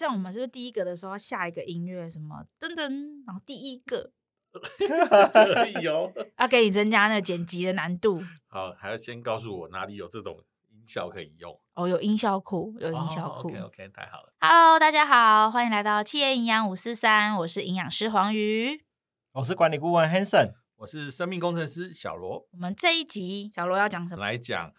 这样我们是不是第一个的时候要下一个音乐？什么噔噔，然后第一个有要给你增加那个剪辑的难度。好，还要先告诉我哪里有这种音效可以用。哦，有音效库，有音效库。Oh, OK OK，太好了。Hello，大家好，欢迎来到企业营养五四三，我是营养师黄瑜，我是管理顾问 Hanson，我是生命工程师小罗。我们这一集小罗要讲什么？来讲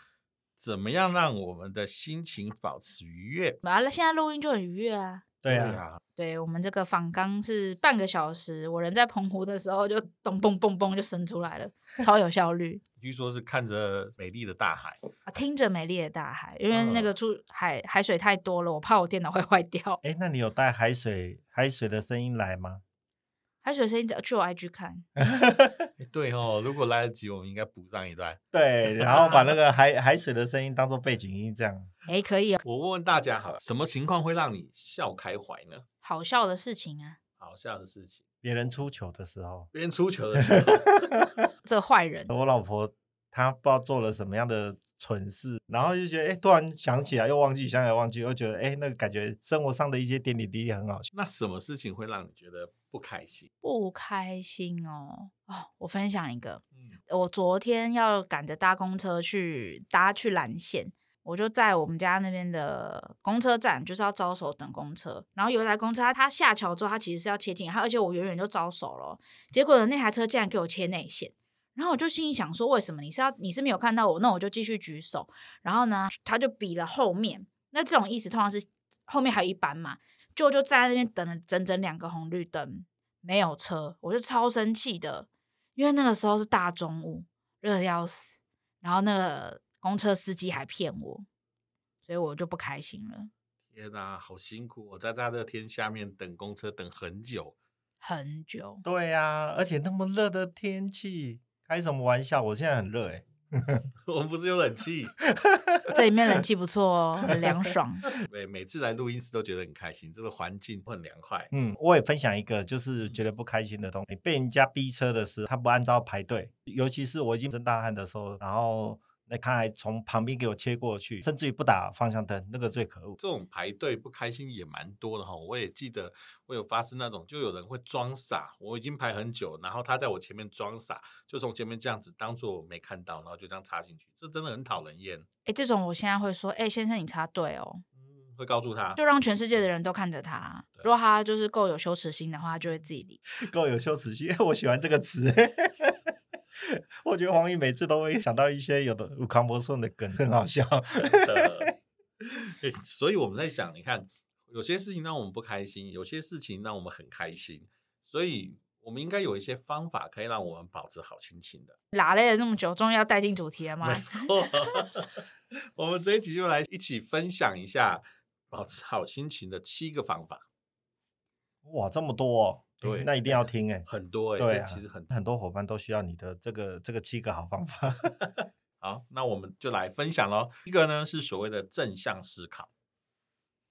怎么样让我们的心情保持愉悦。完了，现在录音就很愉悦啊。对啊，对我们这个访纲是半个小时，我人在澎湖的时候就咚嘣嘣嘣就生出来了，超有效率。据说是看着美丽的大海啊，听着美丽的大海，因为那个出海海水太多了，我怕我电脑会坏掉。哎，那你有带海水海水的声音来吗？海水声音去我 IG 看。对哦，如果来得及，我们应该补上一段。对，然后把那个海海水的声音当做背景音，这样。哎，可以啊。我问问大家好了，什么情况会让你笑开怀呢？好笑的事情啊。好笑的事情。别人出糗的时候。别人出糗的时候。这坏人。我老婆她不知道做了什么样的蠢事，然后就觉得哎，突然想起来又忘记，想起来忘记，又觉得哎，那个感觉生活上的一些点点滴滴很好笑。那什么事情会让你觉得不开心？不开心哦。哦，我分享一个。嗯。我昨天要赶着搭公车去搭去蓝线。我就在我们家那边的公车站，就是要招手等公车。然后有一台公车，它它下桥之后，它其实是要切进，它而且我远远就招手了。结果呢，那台车竟然给我切内线。然后我就心里想说，为什么你是要你是没有看到我？那我就继续举手。然后呢，他就比了后面。那这种意思通常是后面还有一班嘛，就就站在那边等了整整两个红绿灯，没有车，我就超生气的，因为那个时候是大中午，热的要死。然后那个。公车司机还骗我，所以我就不开心了。天哪，好辛苦！我在大热天下面等公车等很久，很久。对呀、啊，而且那么热的天气，开什么玩笑？我现在很热哎。我们不是有冷气？这里面冷气不错哦，很凉爽。对，每次来录音室都觉得很开心，这个环境会很凉快。嗯，我也分享一个，就是觉得不开心的东西，被人家逼车的时候，他不按照排队，尤其是我已经睁大汗的时候，然后。那他还从旁边给我切过去，甚至于不打方向灯，那个最可恶。这种排队不开心也蛮多的哈，我也记得我有发生那种，就有人会装傻，我已经排很久，然后他在我前面装傻，就从前面这样子当做我没看到，然后就这样插进去，这真的很讨人厌。哎，这种我现在会说，哎，先生你插队哦，嗯，会告诉他，就让全世界的人都看着他。如果他就是够有羞耻心的话，他就会自己理。够有羞耻心，我喜欢这个词。我觉得黄奕每次都会想到一些有的吴康博顺的梗，很好笑。真的，所以我们在想，你看，有些事情让我们不开心，有些事情让我们很开心，所以我们应该有一些方法可以让我们保持好心情的。拉了这么久，终于要带进主题了吗？没错，我们这一集就来一起分享一下保持好心情的七个方法。哇，这么多哦！对，那一定要听哎，很多哎，对啊，其实很很多伙伴都需要你的这个这个七个好方法。好，那我们就来分享喽。一个呢是所谓的正向思考，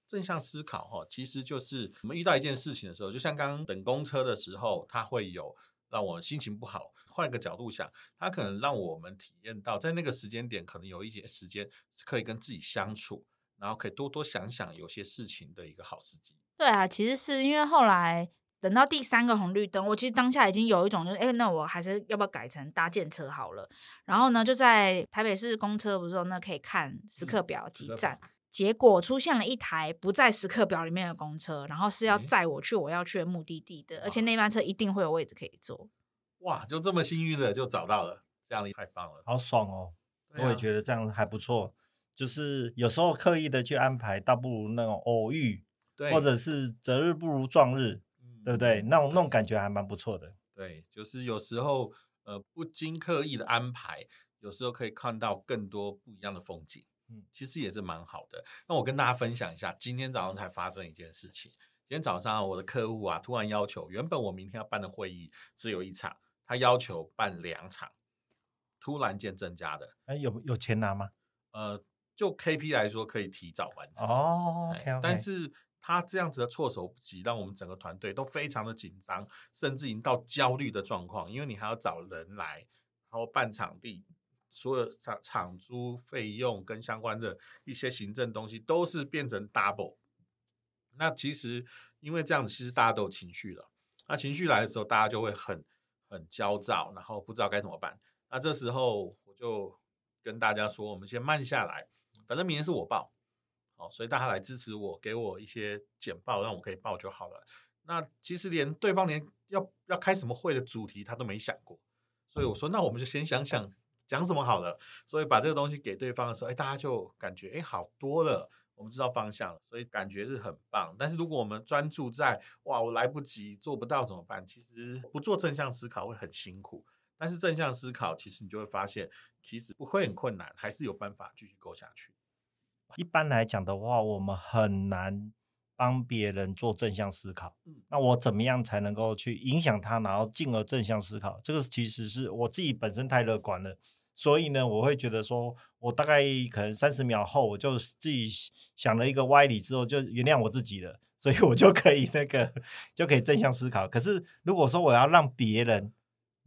正向思考哈，其实就是我们遇到一件事情的时候，就像刚刚等公车的时候，它会有让我们心情不好。换一个角度想，它可能让我们体验到，在那个时间点，可能有一些时间是可以跟自己相处，然后可以多多想想有些事情的一个好时机。对啊，其实是因为后来。等到第三个红绿灯，我其实当下已经有一种就是，哎，那我还是要不要改成搭建车好了？然后呢，就在台北市公车不是说那可以看时刻表几站，嗯、结果出现了一台不在时刻表里面的公车，然后是要载我去我要去的目的地的，而且那班车一定会有位置可以坐。哇，就这么幸运的就找到了，这样太棒了，好爽哦！啊、我也觉得这样还不错，就是有时候刻意的去安排，倒不如那种偶遇，对或者是择日不如撞日。对不对？那种那种感觉还蛮不错的。对，就是有时候呃不经刻意的安排，有时候可以看到更多不一样的风景。嗯，其实也是蛮好的。那我跟大家分享一下，今天早上才发生一件事情。今天早上我的客户啊，突然要求，原本我明天要办的会议只有一场，他要求办两场，突然间增加的。哎，有有钱拿吗？呃，就 KP 来说，可以提早完成。哦，okay, okay. 但是。他这样子的措手不及，让我们整个团队都非常的紧张，甚至已经到焦虑的状况。因为你还要找人来，然后办场地，所有场场租费用跟相关的一些行政东西都是变成 double。那其实因为这样子，其实大家都有情绪了。那情绪来的时候，大家就会很很焦躁，然后不知道该怎么办。那这时候我就跟大家说，我们先慢下来，反正明天是我报，好，所以大家来支持我，给我一些简报，让我可以报就好了。那其实连对方连要要开什么会的主题他都没想过，所以我说，那我们就先想想讲什么好了。所以把这个东西给对方的时候，哎，大家就感觉哎好多了，我们知道方向了，所以感觉是很棒。但是如果我们专注在哇，我来不及做不到怎么办？其实不做正向思考会很辛苦，但是正向思考其实你就会发现，其实不会很困难，还是有办法继续过下去。一般来讲的话，我们很难。帮别人做正向思考，那我怎么样才能够去影响他，然后进而正向思考？这个其实是我自己本身太乐观了，所以呢，我会觉得说，我大概可能三十秒后，我就自己想了一个歪理之后，就原谅我自己了，所以我就可以那个就可以正向思考。可是如果说我要让别人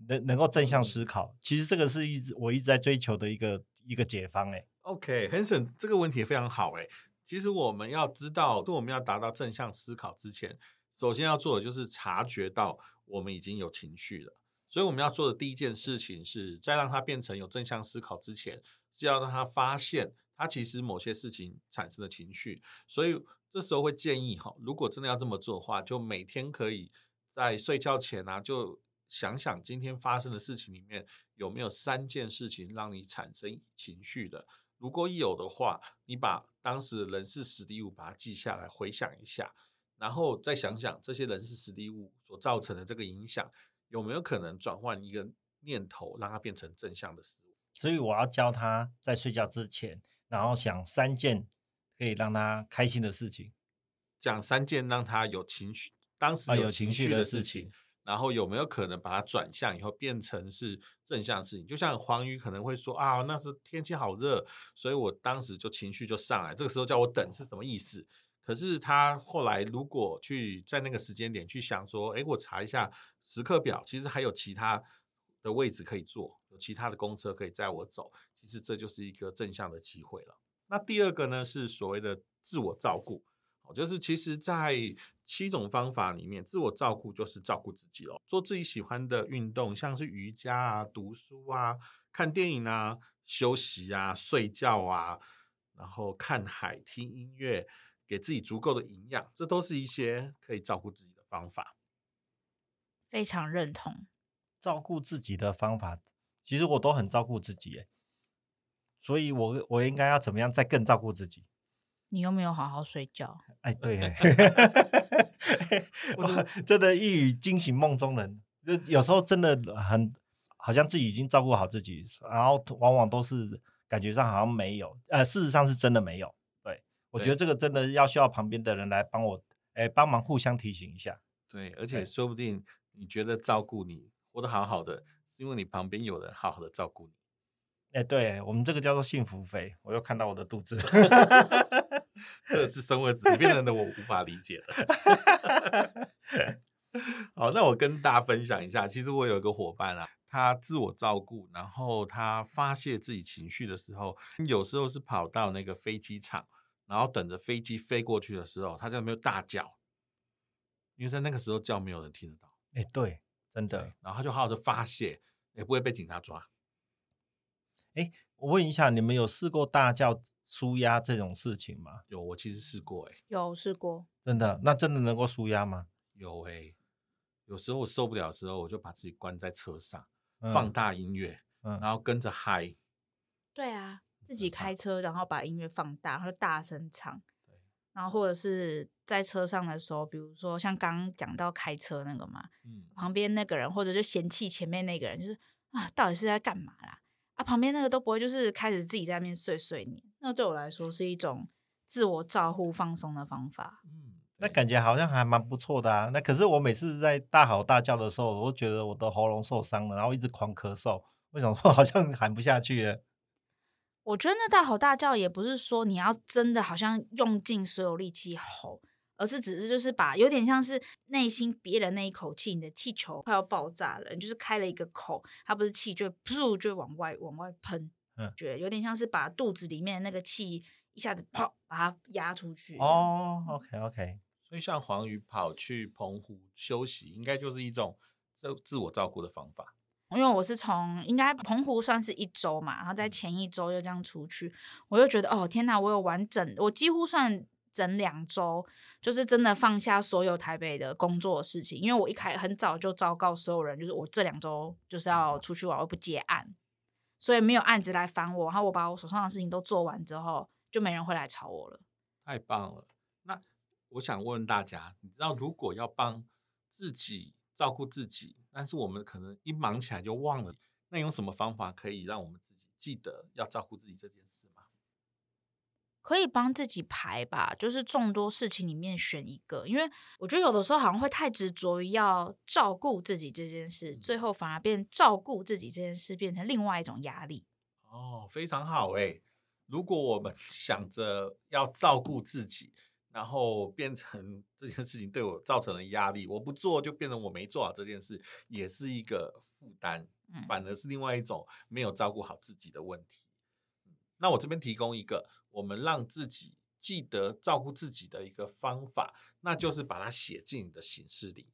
能能够正向思考，其实这个是一直我一直在追求的一个一个解方。哎，OK，Hanson，这个问题也非常好，哎。其实我们要知道，就我们要达到正向思考之前，首先要做的就是察觉到我们已经有情绪了。所以我们要做的第一件事情是，在让它变成有正向思考之前，是要让它发现它其实某些事情产生的情绪。所以这时候会建议哈，如果真的要这么做的话，就每天可以在睡觉前啊，就想想今天发生的事情里面有没有三件事情让你产生情绪的。如果有的话，你把当时人事实地物把它记下来，回想一下，然后再想想这些人事实地物所造成的这个影响，有没有可能转换一个念头，让它变成正向的思维？所以我要教他在睡觉之前，然后想三件可以让他开心的事情，讲三件让他有情绪，当时有情绪的事情。然后有没有可能把它转向以后变成是正向事情？就像黄鱼可能会说啊，那时天气好热，所以我当时就情绪就上来。这个时候叫我等是什么意思？可是他后来如果去在那个时间点去想说，哎，我查一下时刻表，其实还有其他的位置可以坐，有其他的公车可以载我走。其实这就是一个正向的机会了。那第二个呢，是所谓的自我照顾。就是其实，在七种方法里面，自我照顾就是照顾自己哦。做自己喜欢的运动，像是瑜伽啊、读书啊、看电影啊、休息啊、睡觉啊，然后看海、听音乐，给自己足够的营养，这都是一些可以照顾自己的方法。非常认同，照顾自己的方法，其实我都很照顾自己耶，所以我我应该要怎么样再更照顾自己？你又没有好好睡觉，哎，对，我真的一语惊醒梦中人。就有时候真的很好像自己已经照顾好自己，然后往往都是感觉上好像没有，呃，事实上是真的没有。对，我觉得这个真的要需要旁边的人来帮我，哎，帮忙互相提醒一下。对，而且说不定你觉得照顾你活得好好的，是因为你旁边有人好好的照顾你。哎，对，我们这个叫做幸福肥。我又看到我的肚子。这是生活质变人的我无法理解的。好，那我跟大家分享一下，其实我有一个伙伴啊，他自我照顾，然后他发泄自己情绪的时候，有时候是跑到那个飞机场，然后等着飞机飞过去的时候，他就没有大叫，因为在那个时候叫没有人听得到。哎，对，真的。然后他就好好的发泄，也不会被警察抓。哎，我问一下，你们有试过大叫？舒压这种事情吗？有，我其实试过、欸，哎，有试过，真的，那真的能够舒压吗？有、欸，哎，有时候我受不了的时候，我就把自己关在车上，嗯、放大音乐，嗯，然后跟着嗨。对啊，自己开车，然后把音乐放大，然后大声唱。然后或者是在车上的时候，比如说像刚刚讲到开车那个嘛，嗯，旁边那个人或者就嫌弃前面那个人，就是啊，到底是在干嘛啦？啊，旁边那个都不会，就是开始自己在那边碎碎念。那对我来说是一种自我照顾、放松的方法。嗯，那感觉好像还蛮不错的啊。那可是我每次在大吼大叫的时候，我都觉得我的喉咙受伤了，然后一直狂咳嗽。为什么说 好像喊不下去？我觉得那大吼大叫也不是说你要真的好像用尽所有力气吼。而是只是就是把有点像是内心憋的那一口气，你的气球快要爆炸了，你就是开了一个口，它不是气就噗就往外往外喷，嗯，觉得有点像是把肚子里面的那个气一下子啪把它压出去。哦，OK OK，所以像黄鱼跑去澎湖休息，应该就是一种自自我照顾的方法。因为我是从应该澎湖算是一周嘛，然后在前一周又这样出去，我就觉得哦天哪，我有完整，我几乎算整两周，就是真的放下所有台北的工作的事情。因为我一开很早就昭告所有人，就是我这两周就是要出去玩，我不接案，所以没有案子来烦我。然后我把我手上的事情都做完之后，就没人会来吵我了。太棒了！那我想问大家，你知道如果要帮自己照顾自己，但是我们可能一忙起来就忘了，那有什么方法可以让我们自己记得要照顾自己这件事？可以帮自己排吧，就是众多事情里面选一个，因为我觉得有的时候好像会太执着于要照顾自己这件事，最后反而变照顾自己这件事变成另外一种压力。哦，非常好诶。如果我们 想着要照顾自己，然后变成这件事情对我造成了压力，我不做就变成我没做好这件事，也是一个负担，反而是另外一种没有照顾好自己的问题。那我这边提供一个我们让自己记得照顾自己的一个方法，那就是把它写进你的行事历。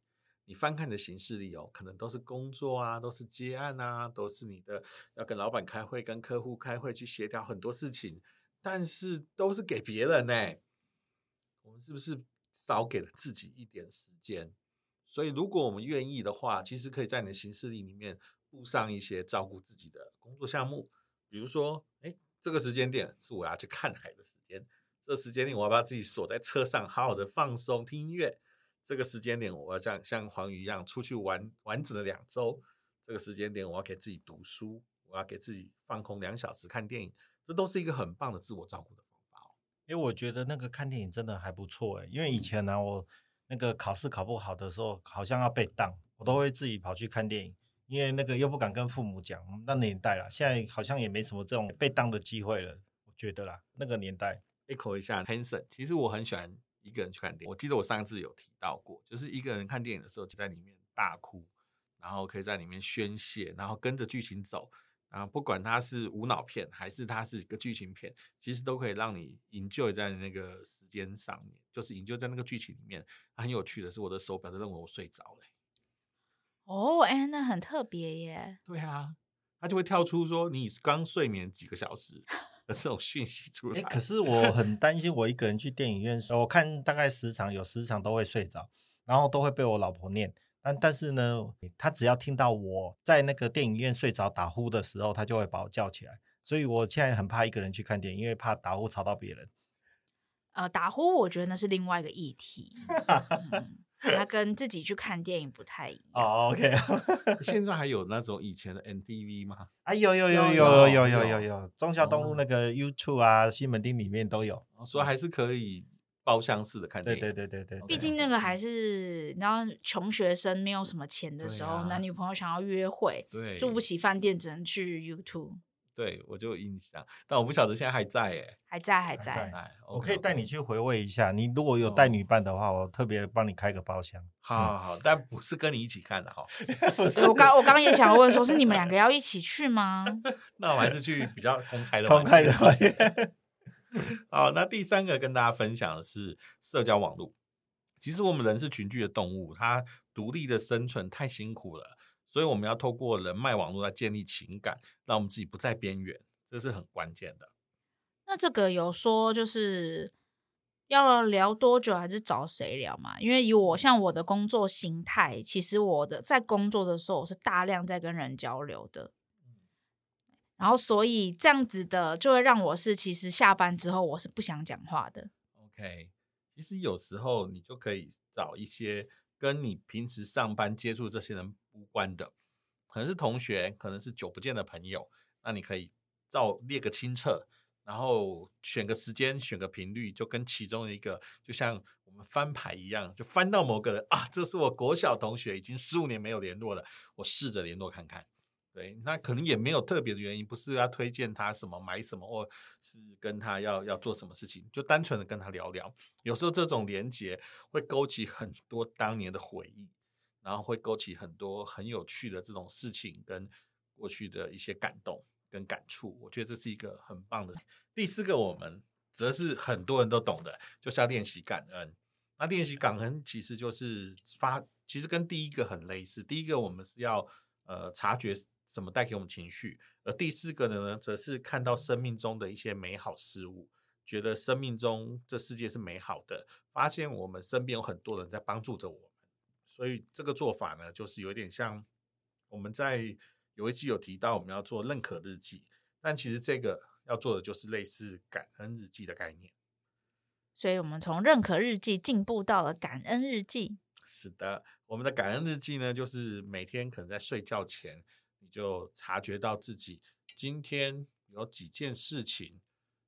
你翻看你的行事历哦，可能都是工作啊，都是接案啊，都是你的要跟老板开会、跟客户开会去协调很多事情，但是都是给别人呢。我们是不是少给了自己一点时间？所以，如果我们愿意的话，其实可以在你的行事历里面布上一些照顾自己的工作项目，比如说，这个时间点是我要去看海的时间，这个时间点我要把自己锁在车上，好好的放松听音乐。这个时间点，我要像像黄鱼一样出去玩完整的两周。这个时间点，我要给自己读书，我要给自己放空两小时看电影，这都是一个很棒的自我照顾的方法哦。因为我觉得那个看电影真的还不错诶，因为以前呢，我那个考试考不好的时候，好像要被当，我都会自己跑去看电影，因为那个又不敢跟父母讲。那年代了，现在好像也没什么这种被当的机会了。我觉得啦，那个年代，echo 一下，Hanson，其实我很喜欢。一个人去看电影，我记得我上次有提到过，就是一个人看电影的时候，就在里面大哭，然后可以在里面宣泄，然后跟着剧情走，然后不管它是无脑片还是它是一个剧情片，其实都可以让你 enjoy 在那个时间上面，就是 enjoy 在那个剧情里面。很有趣的是，我的手表都认为我睡着了。哦，哎，那很特别耶。对啊，它就会跳出说你刚睡眠几个小时。这种讯息出来，哎，可是我很担心，我一个人去电影院的时候，我看大概十场，有十场都会睡着，然后都会被我老婆念。但但是呢，他只要听到我在那个电影院睡着打呼的时候，他就会把我叫起来。所以我现在很怕一个人去看电影，因为怕打呼吵到别人。呃，打呼我觉得那是另外一个议题。嗯他跟自己去看电影不太一样。哦、oh,，OK。现在还有那种以前的 MTV 吗？啊，有有有有有有有有有，忠孝东路那个 YouTube 啊，西门町里面都有，所以还是可以包厢式的看电影。对对对对对。毕竟那个还是，然后穷学生没有什么钱的时候，啊、男女朋友想要约会，对，住不起饭店，只能去 YouTube。对，我就有印象，但我不晓得现在还在哎，还在还在。还在我可以带你去回味一下。你如果有带女伴的话，哦、我特别帮你开个包厢。好好好，嗯、但不是跟你一起看的哈。不是，我刚我刚也想问，说是你们两个 要一起去吗？那我还是去比较公开的。公开的。好，那第三个跟大家分享的是社交网络。其实我们人是群居的动物，它独立的生存太辛苦了。所以我们要透过人脉网络来建立情感，让我们自己不在边缘，这是很关键的。那这个有说就是要聊多久，还是找谁聊嘛？因为以我像我的工作形态，其实我的在工作的时候，我是大量在跟人交流的。然后所以这样子的就会让我是其实下班之后我是不想讲话的。OK，其实有时候你就可以找一些。跟你平时上班接触这些人无关的，可能是同学，可能是久不见的朋友，那你可以照列个清册，然后选个时间，选个频率，就跟其中一个，就像我们翻牌一样，就翻到某个人啊，这是我国小同学，已经十五年没有联络了，我试着联络看看。对，那可能也没有特别的原因，不是要推荐他什么买什么，或是跟他要要做什么事情，就单纯的跟他聊聊。有时候这种连接会勾起很多当年的回忆，然后会勾起很多很有趣的这种事情跟过去的一些感动跟感触。我觉得这是一个很棒的。第四个，我们则是很多人都懂的，就是要练习感恩。那练习感恩其实就是发，其实跟第一个很类似。第一个我们是要呃察觉什么带给我们情绪，而第四个呢，则是看到生命中的一些美好事物，觉得生命中这世界是美好的，发现我们身边有很多人在帮助着我。所以这个做法呢，就是有点像我们在有一期有提到我们要做认可日记，但其实这个要做的就是类似感恩日记的概念。所以我们从认可日记进步到了感恩日记。是的，我们的感恩日记呢，就是每天可能在睡觉前，你就察觉到自己今天有几件事情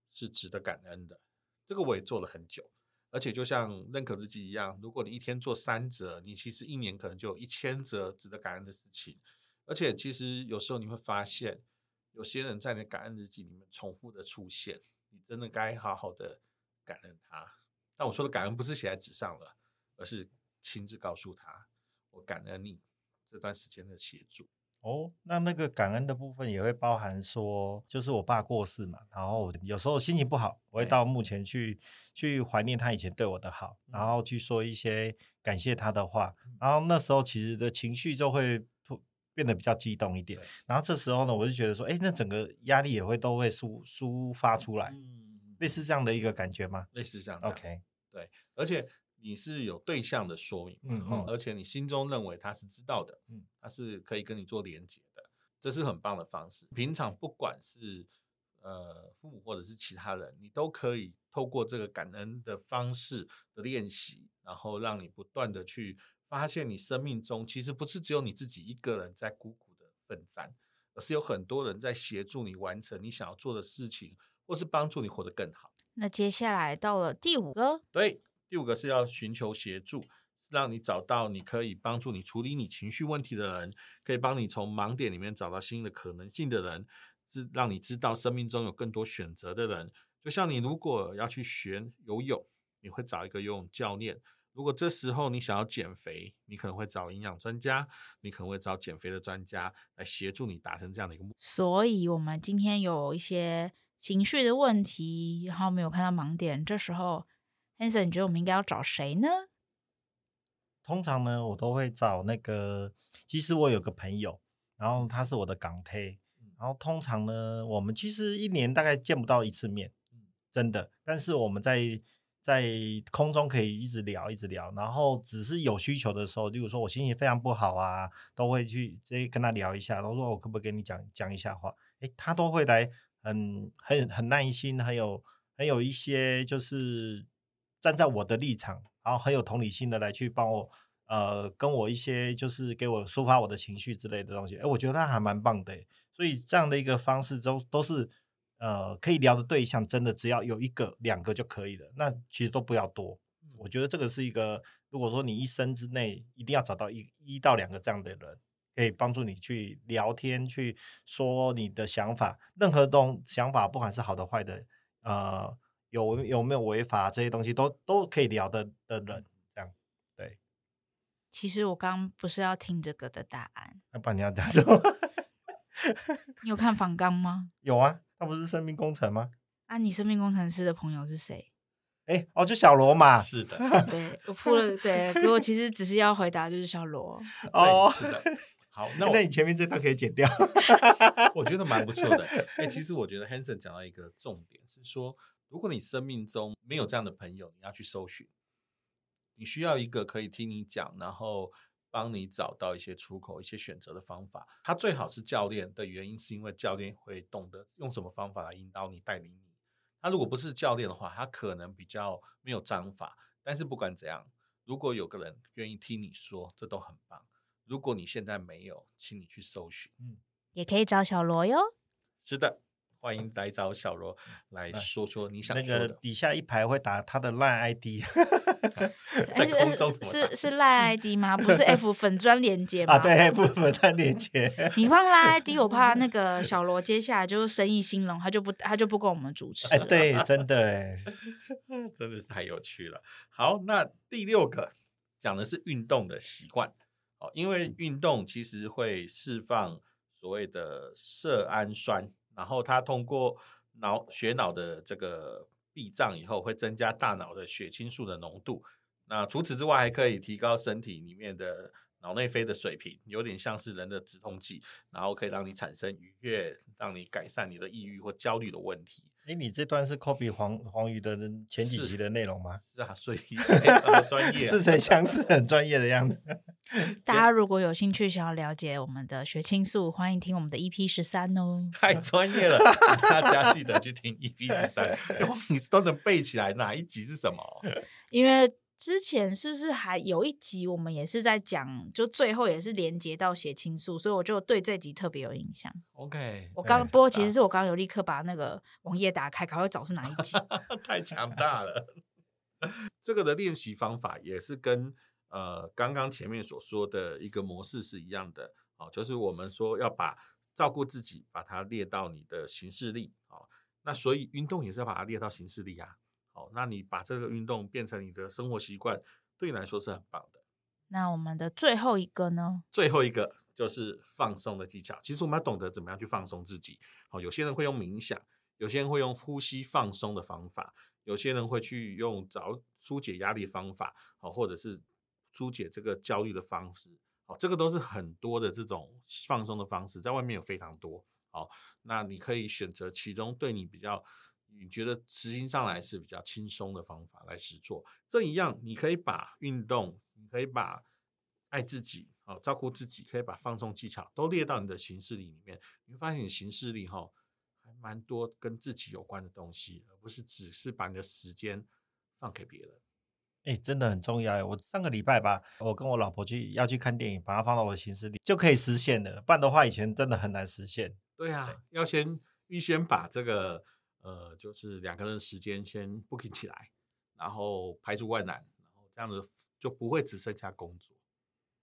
是值得感恩的。这个我也做了很久，而且就像认可日记一样，如果你一天做三折，你其实一年可能就有一千折值得感恩的事情。而且其实有时候你会发现，有些人在你的感恩日记里面重复的出现，你真的该好好的。感恩他，但我说的感恩不是写在纸上了，而是亲自告诉他，我感恩你这段时间的协助。哦，那那个感恩的部分也会包含说，就是我爸过世嘛，然后有时候心情不好，我会到墓前去去怀念他以前对我的好，然后去说一些感谢他的话，然后那时候其实的情绪就会变得比较激动一点，然后这时候呢，我就觉得说，哎，那整个压力也会都会抒抒发出来。嗯类似这样的一个感觉吗？类似这样的。OK，对，而且你是有对象的说明，嗯嗯，而且你心中认为他是知道的，嗯，他是可以跟你做连接的，这是很棒的方式。平常不管是呃父母或者是其他人，你都可以透过这个感恩的方式的练习，然后让你不断的去发现你生命中其实不是只有你自己一个人在苦苦的奋战，而是有很多人在协助你完成你想要做的事情。或是帮助你活得更好。那接下来到了第五个，对，第五个是要寻求协助，让你找到你可以帮助你处理你情绪问题的人，可以帮你从盲点里面找到新的可能性的人，是让你知道生命中有更多选择的人。就像你如果要去学游泳，你会找一个游泳教练；如果这时候你想要减肥，你可能会找营养专家，你可能会找减肥的专家来协助你达成这样的一个目标。所以，我们今天有一些。情绪的问题，然后没有看到盲点，这时候，Hanson，你觉得我们应该要找谁呢？通常呢，我都会找那个，其实我有个朋友，然后他是我的港推，然后通常呢，我们其实一年大概见不到一次面，真的，但是我们在在空中可以一直聊，一直聊，然后只是有需求的时候，例如说我心情非常不好啊，都会去直接跟他聊一下，然后说我可不可以跟你讲讲一下话，诶，他都会来。很很很耐心，很有很有一些就是站在我的立场，然后很有同理心的来去帮我，呃，跟我一些就是给我抒发我的情绪之类的东西。哎，我觉得他还蛮棒的，所以这样的一个方式都都是呃可以聊的对象，真的只要有一个两个就可以了，那其实都不要多。我觉得这个是一个，如果说你一生之内一定要找到一一到两个这样的人。可以帮助你去聊天，去说你的想法，任何东想法，不管是好的坏的，呃，有有没有违法这些东西，都都可以聊的的人，这样对。其实我刚刚不是要听这个的答案，那不然你要讲什么？你有看访纲吗？有啊，他不是生命工程吗？啊，你生命工程师的朋友是谁？哎，哦，就小罗嘛。是的，对我铺了，对，可我其实只是要回答，就是小罗。哦，是的。好，那那你前面这段可以剪掉，我觉得蛮不错的。哎、欸，其实我觉得 Hanson 讲到一个重点是说，如果你生命中没有这样的朋友，你要去搜寻，你需要一个可以听你讲，然后帮你找到一些出口、一些选择的方法。他最好是教练的原因，是因为教练会懂得用什么方法来引导你、带领你。他如果不是教练的话，他可能比较没有章法。但是不管怎样，如果有个人愿意听你说，这都很棒。如果你现在没有，请你去搜寻，嗯，也可以找小罗哟。是的，欢迎来找小罗来说说你想说的。那个底下一排会打他的 LINE ID，在空中是是 LINE ID 吗？不是 F 粉砖连接吗？啊，对，F 粉专连接。你放 LINE ID，我怕那 个小罗接下来就是生意兴隆，他就不他就不跟我们主持。哎，对，真的哎，真的是太有趣了。好，那第六个讲的是运动的习惯。因为运动其实会释放所谓的色氨酸，然后它通过脑血脑的这个壁障以后，会增加大脑的血清素的浓度，那除此之外，还可以提高身体里面的脑内啡的水平，有点像是人的止痛剂，然后可以让你产生愉悦，让你改善你的抑郁或焦虑的问题。哎，你这段是 copy 黄黄鱼的前几集的内容吗？是，是啊，所以 专业，似曾相识，很专业的样子。大家如果有兴趣想要了解我们的血清素，欢迎听我们的 EP 十三哦。太专业了，大家记得去听 EP 十三，你都能背起来哪一集是什么？因为。之前是不是还有一集，我们也是在讲，就最后也是连接到血清素，所以我就对这集特别有印象。OK，我刚不过其实是我刚刚有立刻把那个网页打开，赶快找是哪一集。太强大了！这个的练习方法也是跟呃刚刚前面所说的一个模式是一样的，哦，就是我们说要把照顾自己，把它列到你的行事历，哦，那所以运动也是要把它列到行事历啊。好，那你把这个运动变成你的生活习惯，对你来说是很棒的。那我们的最后一个呢？最后一个就是放松的技巧。其实我们要懂得怎么样去放松自己。好，有些人会用冥想，有些人会用呼吸放松的方法，有些人会去用找疏解压力的方法，好，或者是疏解这个焦虑的方式。好，这个都是很多的这种放松的方式，在外面有非常多。好，那你可以选择其中对你比较。你觉得执行上来是比较轻松的方法来实做，这一样你可以把运动，你可以把爱自己、好照顾自己，可以把放松技巧都列到你的行事历里面。你会发现，你行事历哈还蛮多跟自己有关的东西，而不是只是把你的时间放给别人。哎，真的很重要。我上个礼拜吧，我跟我老婆去要去看电影，把它放到我的行事历就可以实现了。不然的话，以前真的很难实现。对啊，要先预先把这个。呃，就是两个人时间先 booking 起来，然后排除万难，然后这样子就不会只剩下工作。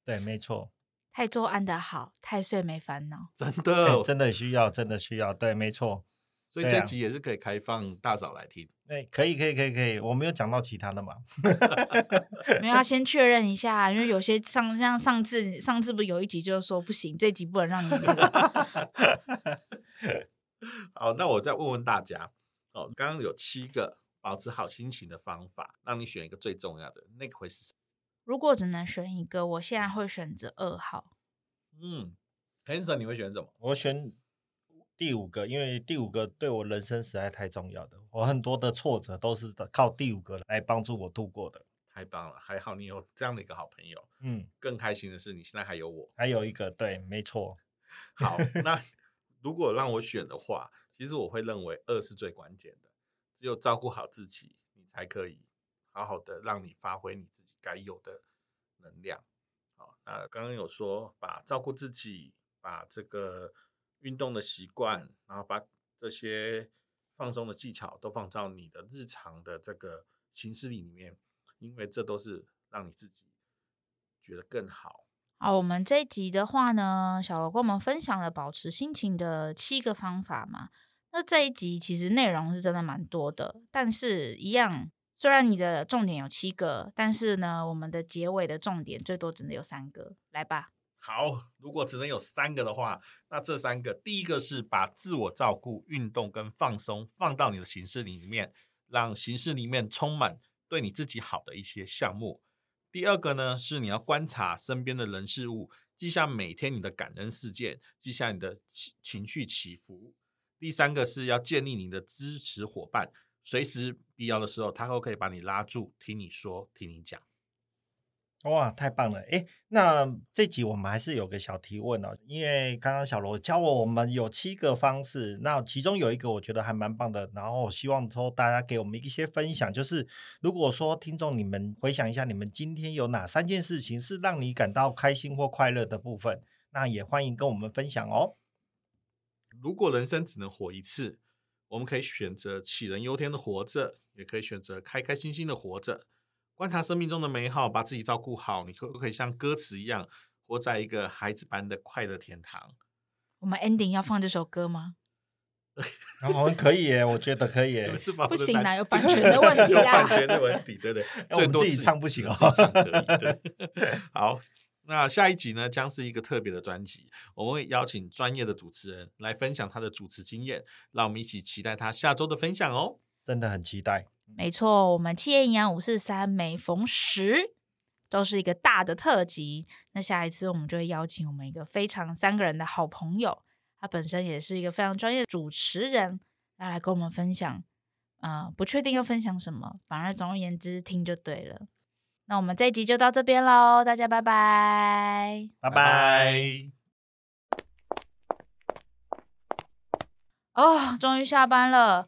对，没错。太周安的好，太岁没烦恼。真的，真的需要，真的需要。对，没错。所以这集也是可以开放大嫂来听。对，可以，可以，可以，可以。我没有讲到其他的嘛？没有，要先确认一下，因为有些上像上次上次不是有一集就是说不行，这集不能让你。好，那我再问问大家哦，刚刚有七个保持好心情的方法，让你选一个最重要的，那个会是什么？如果只能选一个，我现在会选择二号。嗯，Hanson，你会选什么？我选第五个，因为第五个对我人生实在太重要的，我很多的挫折都是靠第五个来帮助我度过的。太棒了，还好你有这样的一个好朋友。嗯，更开心的是你现在还有我，还有一个，对，没错。好，那。如果让我选的话，其实我会认为二是最关键的。只有照顾好自己，你才可以好好的让你发挥你自己该有的能量。好，那刚刚有说把照顾自己，把这个运动的习惯，然后把这些放松的技巧都放到你的日常的这个行事历里面，因为这都是让你自己觉得更好。好，我们这一集的话呢，小罗跟我们分享了保持心情的七个方法嘛。那这一集其实内容是真的蛮多的，但是一样，虽然你的重点有七个，但是呢，我们的结尾的重点最多只能有三个。来吧。好，如果只能有三个的话，那这三个，第一个是把自我照顾、运动跟放松放到你的行事里面，让行事里面充满对你自己好的一些项目。第二个呢，是你要观察身边的人事物，记下每天你的感恩事件，记下你的情情绪起伏。第三个是要建立你的支持伙伴，随时必要的时候，他都可以把你拉住，听你说，听你讲。哇，太棒了！诶，那这集我们还是有个小提问哦，因为刚刚小罗教我，我们有七个方式，那其中有一个我觉得还蛮棒的，然后希望说大家给我们一些分享，就是如果说听众你们回想一下，你们今天有哪三件事情是让你感到开心或快乐的部分，那也欢迎跟我们分享哦。如果人生只能活一次，我们可以选择杞人忧天的活着，也可以选择开开心心的活着。观察生命中的美好，把自己照顾好，你可不可以像歌词一样，活在一个孩子般的快乐天堂？我们 ending 要放这首歌吗？然后可以耶，我觉得可以耶。不行 啊，有版权的问题啊，版权的问题，对对，最多自己唱不行哦。好，那下一集呢，将是一个特别的专辑，我们会邀请专业的主持人来分享他的主持经验，让我们一起期待他下周的分享哦。真的很期待。没错，我们企业营养五四三每逢十都是一个大的特辑。那下一次我们就会邀请我们一个非常三个人的好朋友，他本身也是一个非常专业的主持人，要来跟我们分享。嗯、呃，不确定要分享什么，反而总而言之听就对了。那我们这一集就到这边喽，大家拜拜，拜拜。哦，终于下班了。